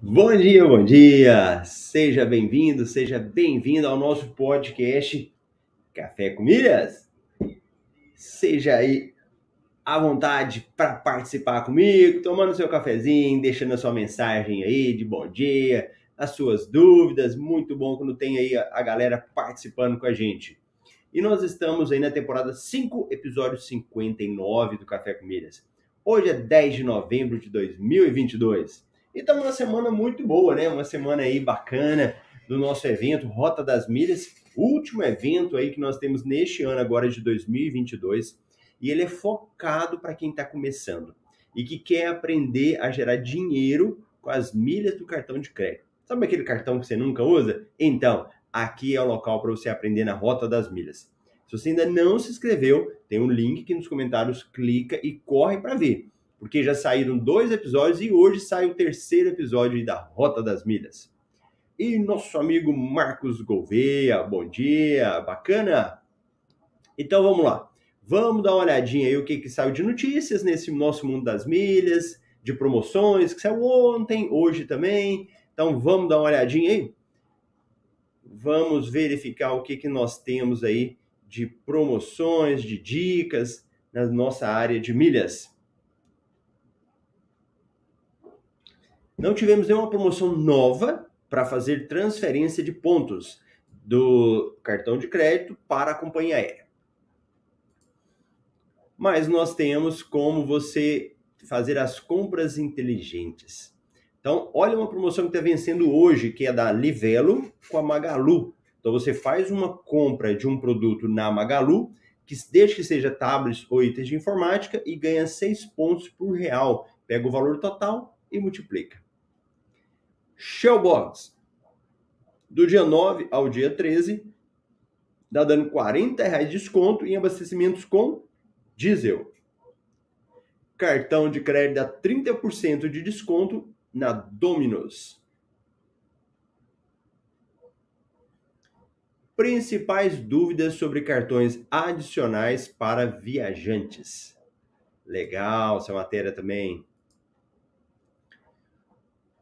Bom dia, bom dia! Seja bem-vindo, seja bem-vindo ao nosso podcast Café com Milhas. Seja aí à vontade para participar comigo, tomando seu cafezinho, deixando a sua mensagem aí de bom dia, as suas dúvidas. Muito bom quando tem aí a galera participando com a gente. E nós estamos aí na temporada 5, episódio 59 do Café com Milhas. Hoje é 10 de novembro de 2022. Estamos numa semana muito boa, né? Uma semana aí bacana do nosso evento Rota das Milhas, último evento aí que nós temos neste ano agora de 2022, e ele é focado para quem está começando e que quer aprender a gerar dinheiro com as milhas do cartão de crédito. Sabe aquele cartão que você nunca usa? Então, aqui é o local para você aprender na Rota das Milhas. Se você ainda não se inscreveu, tem um link aqui nos comentários, clica e corre para ver porque já saíram dois episódios e hoje sai o terceiro episódio da Rota das Milhas. E nosso amigo Marcos Gouveia, bom dia, bacana? Então vamos lá, vamos dar uma olhadinha aí o que, que saiu de notícias nesse nosso mundo das milhas, de promoções, que saiu ontem, hoje também. Então vamos dar uma olhadinha aí? Vamos verificar o que, que nós temos aí de promoções, de dicas na nossa área de milhas. Não tivemos nenhuma promoção nova para fazer transferência de pontos do cartão de crédito para a companhia aérea. Mas nós temos como você fazer as compras inteligentes. Então, olha uma promoção que está vencendo hoje, que é da Livelo com a Magalu. Então, você faz uma compra de um produto na Magalu, que desde que seja tablets ou itens de informática, e ganha 6 pontos por real. Pega o valor total e multiplica. Shellbox. Do dia 9 ao dia 13, dá dando 40 reais de desconto em abastecimentos com diesel. Cartão de crédito dá 30% de desconto na Domino's. Principais dúvidas sobre cartões adicionais para viajantes. Legal essa matéria também.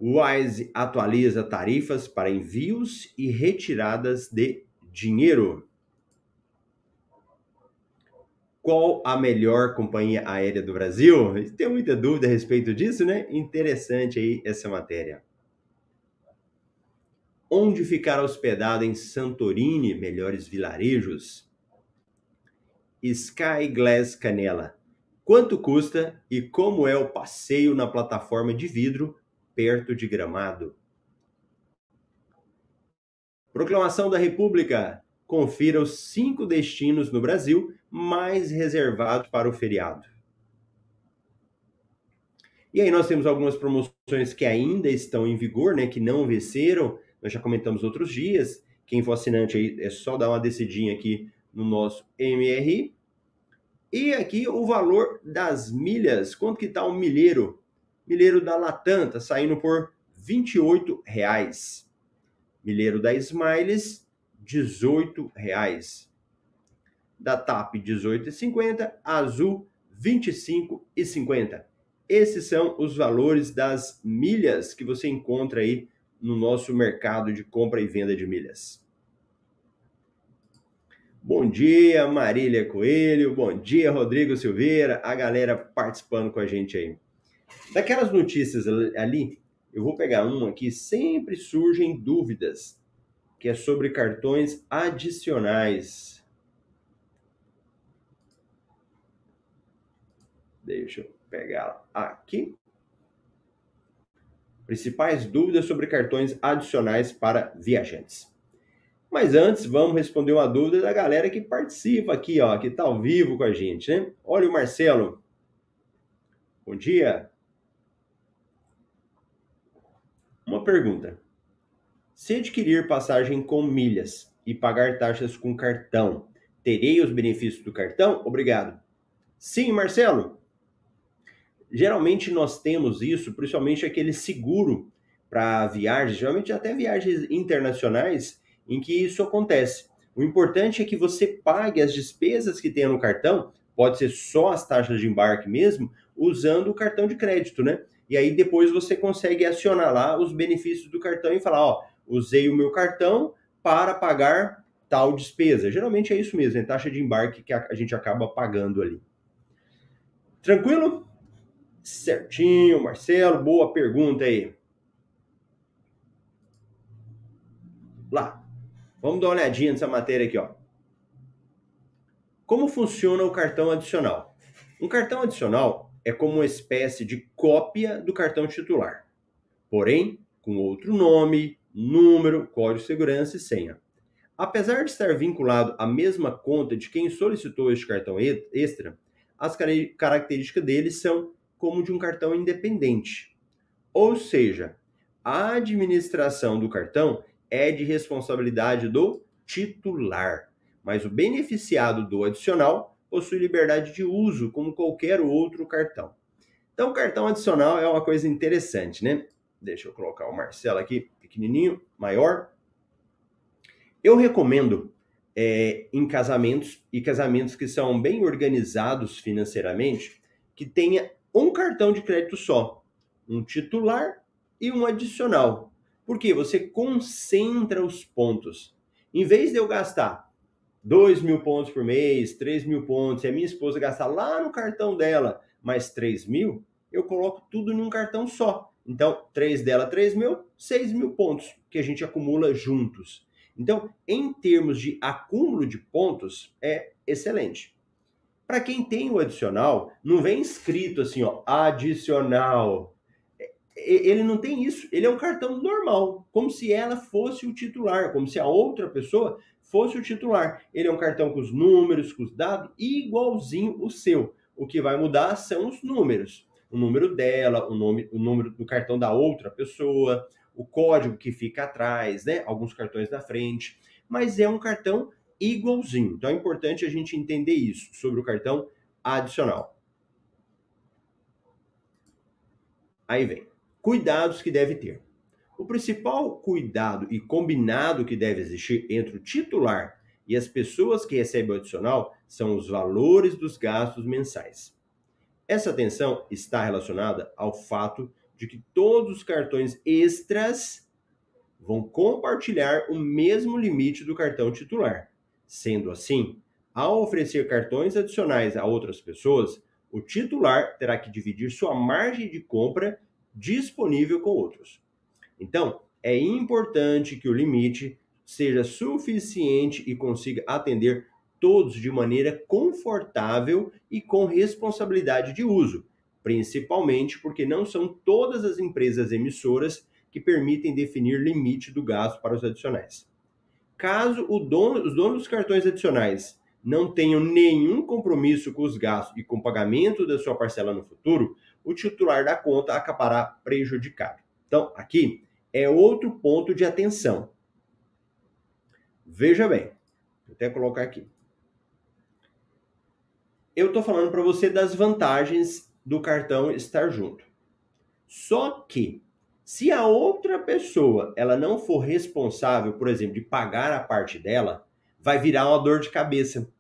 Wise atualiza tarifas para envios e retiradas de dinheiro. Qual a melhor companhia aérea do Brasil? Tem muita dúvida a respeito disso, né? Interessante aí essa matéria. Onde ficar hospedado em Santorini, melhores vilarejos? Sky Glass Canela. Quanto custa e como é o passeio na plataforma de vidro perto de Gramado. Proclamação da República. Confira os cinco destinos no Brasil mais reservados para o feriado. E aí nós temos algumas promoções que ainda estão em vigor, né, que não venceram. Nós já comentamos outros dias. Quem for assinante aí é só dar uma decidinha aqui no nosso MRI. E aqui o valor das milhas. Quanto que está um milheiro Milheiro da Latam tá saindo por R$ 28,00. Milheiro da Smiles, R$ 18,00. Da TAP, R$ 18,50. Azul, R$ 25,50. Esses são os valores das milhas que você encontra aí no nosso mercado de compra e venda de milhas. Bom dia, Marília Coelho. Bom dia, Rodrigo Silveira. A galera participando com a gente aí. Daquelas notícias ali, Eu vou pegar um aqui, sempre surgem dúvidas, que é sobre cartões adicionais. Deixa eu pegar aqui. Principais dúvidas sobre cartões adicionais para viajantes. Mas antes, vamos responder uma dúvida da galera que participa aqui, ó, que está ao vivo com a gente, né? Olha o Marcelo. Bom dia. Uma pergunta. Se adquirir passagem com milhas e pagar taxas com cartão, terei os benefícios do cartão? Obrigado. Sim, Marcelo. Geralmente nós temos isso, principalmente aquele seguro para viagens, geralmente até viagens internacionais, em que isso acontece. O importante é que você pague as despesas que tem no cartão, pode ser só as taxas de embarque mesmo, usando o cartão de crédito, né? E aí depois você consegue acionar lá os benefícios do cartão e falar, ó, usei o meu cartão para pagar tal despesa. Geralmente é isso mesmo, é taxa de embarque que a gente acaba pagando ali. Tranquilo? Certinho, Marcelo, boa pergunta aí. Lá. Vamos dar uma olhadinha nessa matéria aqui, ó. Como funciona o cartão adicional? Um cartão adicional é como uma espécie de cópia do cartão titular, porém com outro nome, número, código de segurança e senha. Apesar de estar vinculado à mesma conta de quem solicitou este cartão extra, as características dele são como de um cartão independente. Ou seja, a administração do cartão é de responsabilidade do titular, mas o beneficiado do adicional possui liberdade de uso como qualquer outro cartão. Então, cartão adicional é uma coisa interessante, né? Deixa eu colocar o Marcelo aqui, pequenininho, maior. Eu recomendo é, em casamentos e casamentos que são bem organizados financeiramente, que tenha um cartão de crédito só, um titular e um adicional. Porque você concentra os pontos. Em vez de eu gastar 2 mil pontos por mês, 3 mil pontos, e a minha esposa gastar lá no cartão dela mais 3 mil, eu coloco tudo num cartão só. Então, 3 dela, 3 mil, 6 mil pontos que a gente acumula juntos. Então, em termos de acúmulo de pontos, é excelente. Para quem tem o adicional, não vem escrito assim, ó, adicional. Ele não tem isso. Ele é um cartão normal, como se ela fosse o titular, como se a outra pessoa fosse o titular. Ele é um cartão com os números, com os dados, igualzinho o seu. O que vai mudar são os números. O número dela, o, nome, o número do cartão da outra pessoa, o código que fica atrás, né? Alguns cartões na frente. Mas é um cartão igualzinho. Então é importante a gente entender isso sobre o cartão adicional. Aí vem. Cuidados que deve ter. O principal cuidado e combinado que deve existir entre o titular e as pessoas que recebem o adicional são os valores dos gastos mensais. Essa atenção está relacionada ao fato de que todos os cartões extras vão compartilhar o mesmo limite do cartão titular. Sendo assim, ao oferecer cartões adicionais a outras pessoas, o titular terá que dividir sua margem de compra disponível com outros. Então, é importante que o limite seja suficiente e consiga atender todos de maneira confortável e com responsabilidade de uso, principalmente porque não são todas as empresas emissoras que permitem definir limite do gasto para os adicionais. Caso dono, os donos dos cartões adicionais não tenham nenhum compromisso com os gastos e com o pagamento da sua parcela no futuro, o titular da conta acabará prejudicado. Então, aqui é outro ponto de atenção. Veja bem, vou até colocar aqui. Eu estou falando para você das vantagens do cartão estar junto. Só que se a outra pessoa ela não for responsável, por exemplo, de pagar a parte dela, vai virar uma dor de cabeça.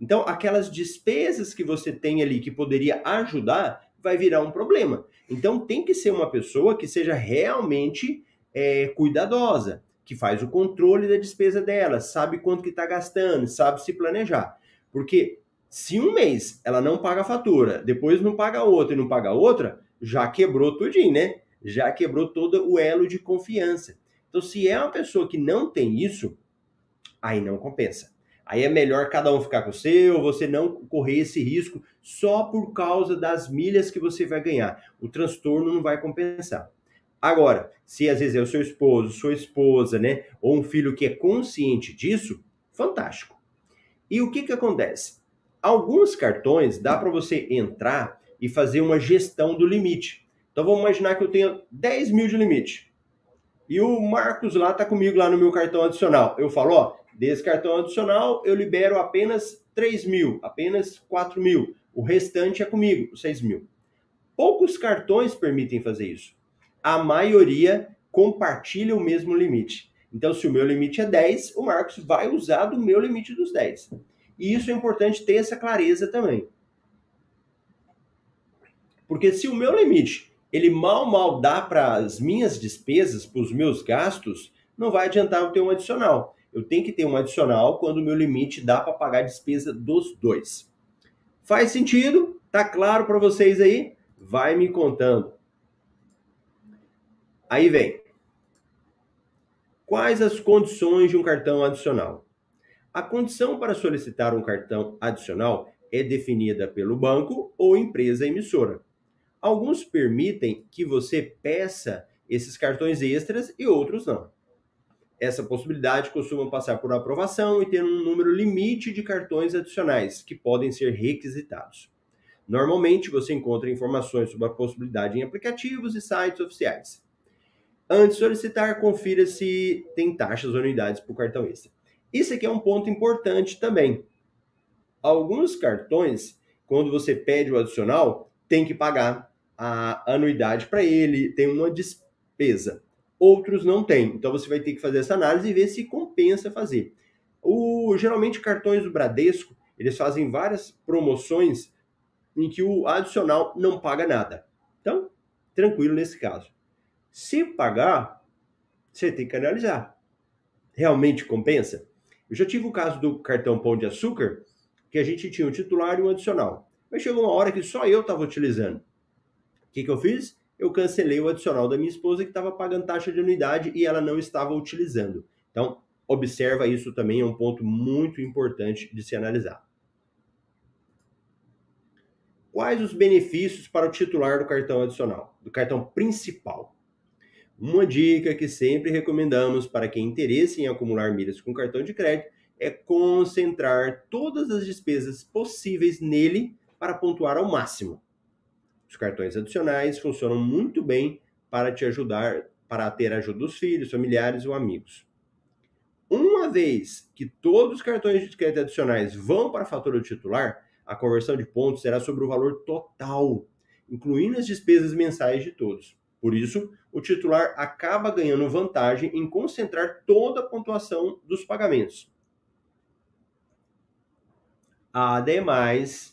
Então, aquelas despesas que você tem ali que poderia ajudar, vai virar um problema. Então, tem que ser uma pessoa que seja realmente é, cuidadosa, que faz o controle da despesa dela, sabe quanto que está gastando, sabe se planejar. Porque se um mês ela não paga a fatura, depois não paga outra e não paga outra, já quebrou tudinho, né? já quebrou todo o elo de confiança. Então, se é uma pessoa que não tem isso, aí não compensa. Aí é melhor cada um ficar com o seu, você não correr esse risco só por causa das milhas que você vai ganhar. O transtorno não vai compensar. Agora, se às vezes é o seu esposo, sua esposa, né, ou um filho que é consciente disso, fantástico. E o que que acontece? Alguns cartões dá para você entrar e fazer uma gestão do limite. Então vamos imaginar que eu tenho 10 mil de limite. E o Marcos lá está comigo lá no meu cartão adicional. Eu falo, ó, desse cartão adicional eu libero apenas 3 mil, apenas 4 mil. O restante é comigo, os 6 mil. Poucos cartões permitem fazer isso. A maioria compartilha o mesmo limite. Então, se o meu limite é 10, o Marcos vai usar do meu limite dos 10. E isso é importante ter essa clareza também. Porque se o meu limite ele mal mal dá para as minhas despesas, para os meus gastos, não vai adiantar eu ter um adicional. Eu tenho que ter um adicional quando o meu limite dá para pagar a despesa dos dois. Faz sentido? Tá claro para vocês aí? Vai me contando. Aí vem. Quais as condições de um cartão adicional? A condição para solicitar um cartão adicional é definida pelo banco ou empresa emissora. Alguns permitem que você peça esses cartões extras e outros não. Essa possibilidade costuma passar por aprovação e ter um número limite de cartões adicionais que podem ser requisitados. Normalmente você encontra informações sobre a possibilidade em aplicativos e sites oficiais. Antes de solicitar, confira se tem taxas ou unidades por cartão extra. Isso aqui é um ponto importante também. Alguns cartões, quando você pede o adicional, tem que pagar a anuidade para ele, tem uma despesa. Outros não tem. Então você vai ter que fazer essa análise e ver se compensa fazer. O, geralmente cartões do Bradesco, eles fazem várias promoções em que o adicional não paga nada. Então, tranquilo nesse caso. Se pagar, você tem que analisar. Realmente compensa? Eu já tive o caso do cartão Pão de Açúcar, que a gente tinha um titular e um adicional. Mas chegou uma hora que só eu estava utilizando. O que, que eu fiz? Eu cancelei o adicional da minha esposa que estava pagando taxa de anuidade e ela não estava utilizando. Então, observa isso também, é um ponto muito importante de se analisar. Quais os benefícios para o titular do cartão adicional, do cartão principal? Uma dica que sempre recomendamos para quem interesse em acumular milhas com cartão de crédito é concentrar todas as despesas possíveis nele para pontuar ao máximo. Os cartões adicionais funcionam muito bem para te ajudar, para ter ajuda dos filhos, familiares ou amigos. Uma vez que todos os cartões de crédito adicionais vão para a fatura do titular, a conversão de pontos será sobre o valor total, incluindo as despesas mensais de todos. Por isso, o titular acaba ganhando vantagem em concentrar toda a pontuação dos pagamentos. Ademais,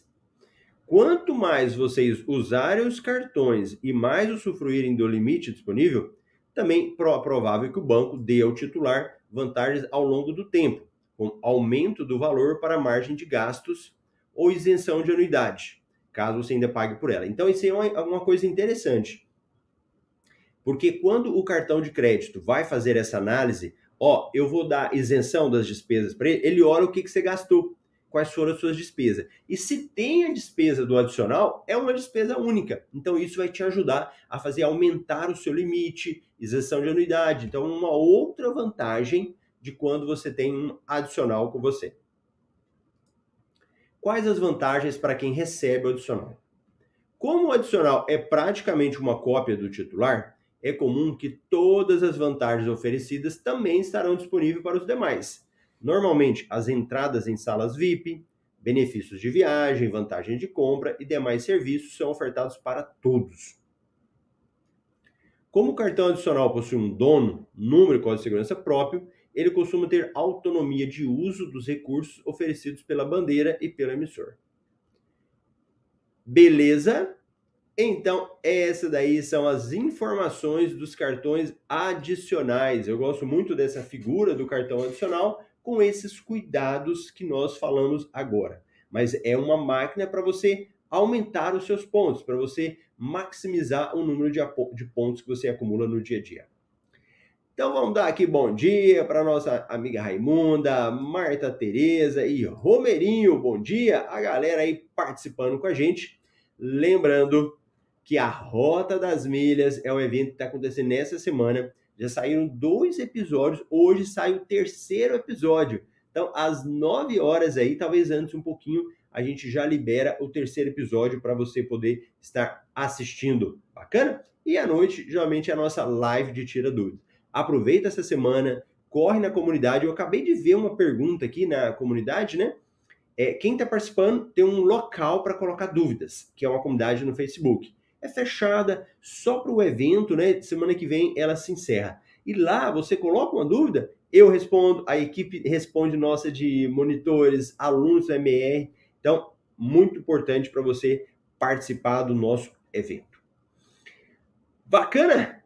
Quanto mais vocês usarem os cartões e mais usufruírem do limite disponível, também é provável que o banco dê ao titular vantagens ao longo do tempo, com aumento do valor para margem de gastos ou isenção de anuidade, caso você ainda pague por ela. Então, isso é uma, uma coisa interessante. Porque quando o cartão de crédito vai fazer essa análise, ó, eu vou dar isenção das despesas para ele, ele olha o que, que você gastou quais foram as suas despesas. E se tem a despesa do adicional, é uma despesa única. Então isso vai te ajudar a fazer aumentar o seu limite, isenção de anuidade. Então uma outra vantagem de quando você tem um adicional com você. Quais as vantagens para quem recebe o adicional? Como o adicional é praticamente uma cópia do titular, é comum que todas as vantagens oferecidas também estarão disponíveis para os demais. Normalmente, as entradas em salas VIP, benefícios de viagem, vantagem de compra e demais serviços são ofertados para todos. Como o cartão adicional possui um dono, número e código de segurança próprio, ele costuma ter autonomia de uso dos recursos oferecidos pela bandeira e pelo emissor. Beleza? Então, essa daí são as informações dos cartões adicionais. Eu gosto muito dessa figura do cartão adicional, com esses cuidados que nós falamos agora. Mas é uma máquina para você aumentar os seus pontos, para você maximizar o número de, de pontos que você acumula no dia a dia. Então vamos dar aqui bom dia para nossa amiga Raimunda, Marta Tereza e Romerinho. Bom dia a galera aí participando com a gente. Lembrando que a Rota das Milhas é um evento que está acontecendo nessa semana. Já saíram dois episódios, hoje sai o terceiro episódio. Então, às 9 horas aí, talvez antes um pouquinho, a gente já libera o terceiro episódio para você poder estar assistindo. Bacana? E à noite, geralmente, é a nossa live de Tira Dúvidas aproveita essa semana, corre na comunidade. Eu acabei de ver uma pergunta aqui na comunidade, né? É, quem está participando tem um local para colocar dúvidas, que é uma comunidade no Facebook. É fechada só para o evento, né? Semana que vem ela se encerra. E lá você coloca uma dúvida, eu respondo, a equipe responde nossa de monitores, alunos do MR. Então, muito importante para você participar do nosso evento. Bacana?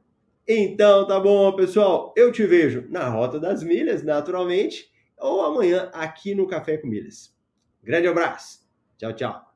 Então tá bom, pessoal. Eu te vejo na Rota das Milhas, naturalmente, ou amanhã aqui no Café com Milhas. Grande abraço. Tchau, tchau.